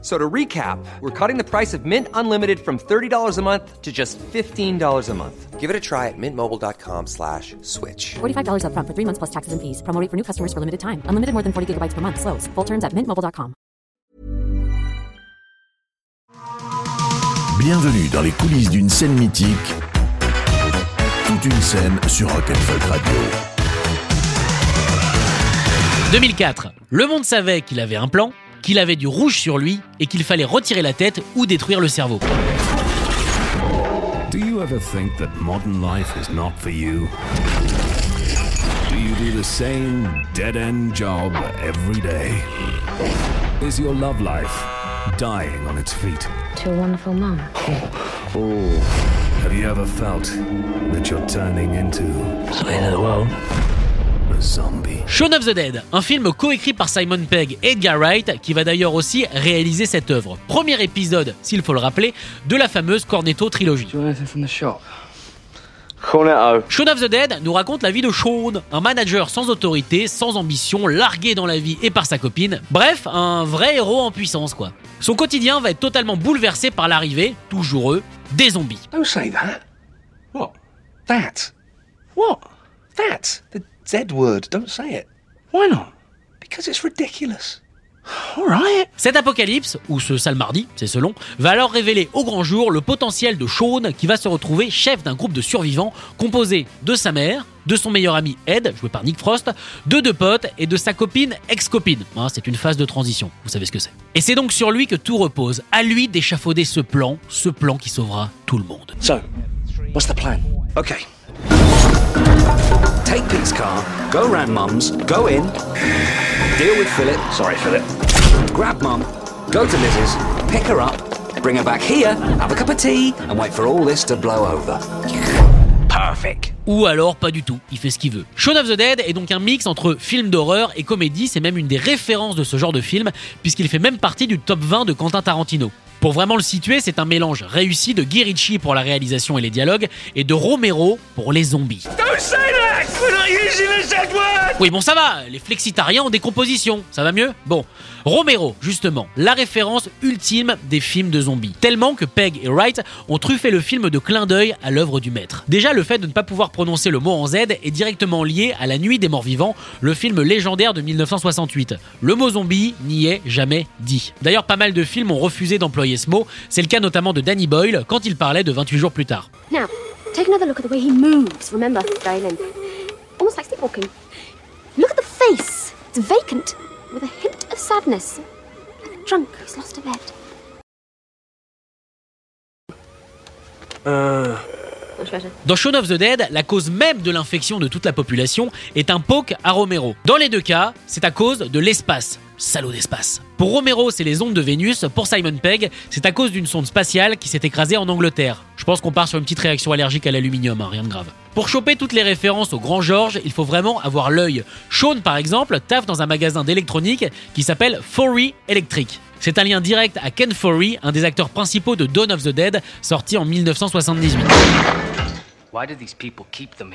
So to recap, we're cutting the price of Mint Unlimited from $30 a month to just $15 a month. Give it a try at mintmobile.com slash switch. $45 upfront for three months plus taxes and fees. Promo rate for new customers for limited time. Unlimited more than 40 gigabytes per month. Slows. Full terms at mintmobile.com. Bienvenue dans les coulisses d'une scène mythique. Toute une scène sur Rock'n'Folk Radio. 2004. Le monde savait qu'il avait un plan, qu'il avait du rouge sur lui et qu'il fallait retirer la tête ou détruire le cerveau. Do you ever think that modern life is not for you? Do you do the same dead-end job every day? Is your love life dying on its feet? to a wonderful mum. Have you ever felt that you're turning into a zombie? Shaun of the Dead, un film coécrit par Simon Pegg et Edgar Wright, qui va d'ailleurs aussi réaliser cette œuvre. Premier épisode, s'il faut le rappeler, de la fameuse Cornetto trilogie. Shaun of the Dead nous raconte la vie de Shaun, un manager sans autorité, sans ambition, largué dans la vie et par sa copine. Bref, un vrai héros en puissance quoi. Son quotidien va être totalement bouleversé par l'arrivée, toujours eux, des zombies. Don't say that. What? That? What? That? The Z word. Don't say it. Why not? Because it's ridiculous. Alright. Cet apocalypse, ou ce sale mardi, c'est selon, va alors révéler au grand jour le potentiel de Shaun qui va se retrouver chef d'un groupe de survivants composé de sa mère, de son meilleur ami Ed, joué par Nick Frost, de deux potes et de sa copine ex-copine. Hein, c'est une phase de transition, vous savez ce que c'est. Et c'est donc sur lui que tout repose, à lui d'échafauder ce plan, ce plan qui sauvera tout le monde. So, what's the plan? Okay. Take Pete's car, go round Mum's, go in, deal with Philip. Sorry, Philip. Grab Mum, go to Liz's, pick her up, bring her back here, have a cup of tea, and wait for all this to blow over. Perfect. Ou alors pas du tout, il fait ce qu'il veut. Shaun of the Dead est donc un mix entre film d'horreur et comédie, c'est même une des références de ce genre de film, puisqu'il fait même partie du top 20 de Quentin Tarantino. Pour vraiment le situer, c'est un mélange réussi de Guy pour la réalisation et les dialogues, et de Romero pour les zombies. Oui, bon, ça va, les flexitariens en décomposition, ça va mieux Bon, Romero, justement, la référence ultime des films de zombies. Tellement que Pegg et Wright ont truffé le film de clin d'œil à l'œuvre du maître. Déjà, le fait de ne pas pouvoir prononcer le mot en Z est directement lié à La Nuit des Morts Vivants, le film légendaire de 1968. Le mot zombie n'y est jamais dit. D'ailleurs, pas mal de films ont refusé d'employer ce mot, c'est le cas notamment de Danny Boyle quand il parlait de 28 jours plus tard. Now, take another look at the way he moves. Remember. Almost like sleepwalking. Face. It's vacant, with a hint of sadness. Like a drunk who's lost a better. Dans Shaun of the Dead, la cause même de l'infection de toute la population est un poke à Romero. Dans les deux cas, c'est à cause de l'espace. Salaud d'espace. Pour Romero, c'est les ondes de Vénus. Pour Simon Pegg, c'est à cause d'une sonde spatiale qui s'est écrasée en Angleterre. Je pense qu'on part sur une petite réaction allergique à l'aluminium, hein, rien de grave. Pour choper toutes les références au Grand George, il faut vraiment avoir l'œil. Sean, par exemple, taffe dans un magasin d'électronique qui s'appelle Forey Electric. C'est un lien direct à Ken Forey, un des acteurs principaux de Dawn of the Dead, sorti en 1978. Why do these people keep them?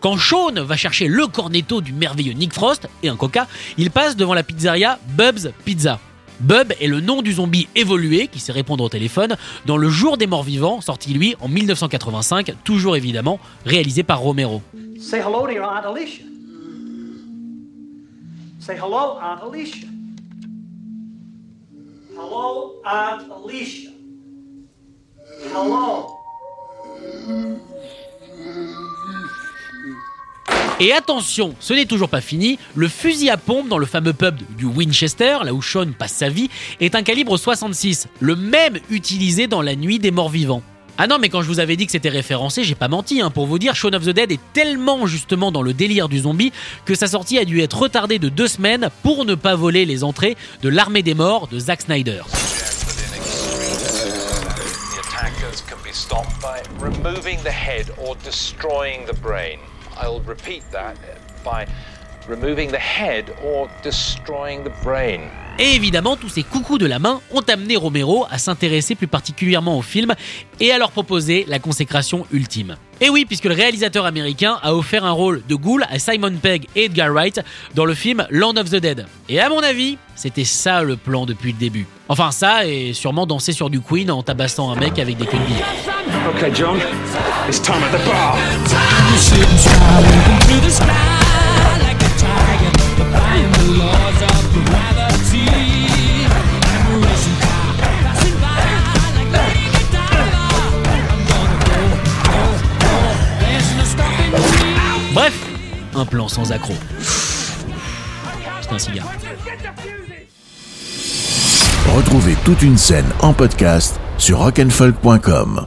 Quand Sean va chercher le cornetto du merveilleux Nick Frost et un coca, il passe devant la pizzeria Bub's Pizza. Bub est le nom du zombie évolué qui sait répondre au téléphone dans Le Jour des Morts Vivants, sorti lui en 1985, toujours évidemment réalisé par Romero. Say hello to your Aunt Alicia. Say hello, Aunt Alicia. Hello, Aunt Alicia. Hello. Et attention, ce n'est toujours pas fini, le fusil à pompe dans le fameux pub du Winchester, là où Sean passe sa vie, est un calibre 66, le même utilisé dans La Nuit des Morts Vivants. Ah non, mais quand je vous avais dit que c'était référencé, j'ai pas menti, hein, pour vous dire, Shaun of the Dead est tellement justement dans le délire du zombie que sa sortie a dû être retardée de deux semaines pour ne pas voler les entrées de l'Armée des Morts de Zack Snyder. I'll repeat that by removing the head or destroying the brain. Et évidemment, tous ces coucous de la main ont amené Romero à s'intéresser plus particulièrement au film et à leur proposer la consécration ultime. Et oui, puisque le réalisateur américain a offert un rôle de ghoul à Simon Pegg et Edgar Wright dans le film Land of the Dead. Et à mon avis, c'était ça le plan depuis le début. Enfin ça, et sûrement danser sur du Queen en tabassant un mec avec des queues de billets. Okay, John, it's time at the bar. Bref, un plan sans accroc. C'est un cigare. Retrouvez toute une scène en podcast sur rockandfolk.com.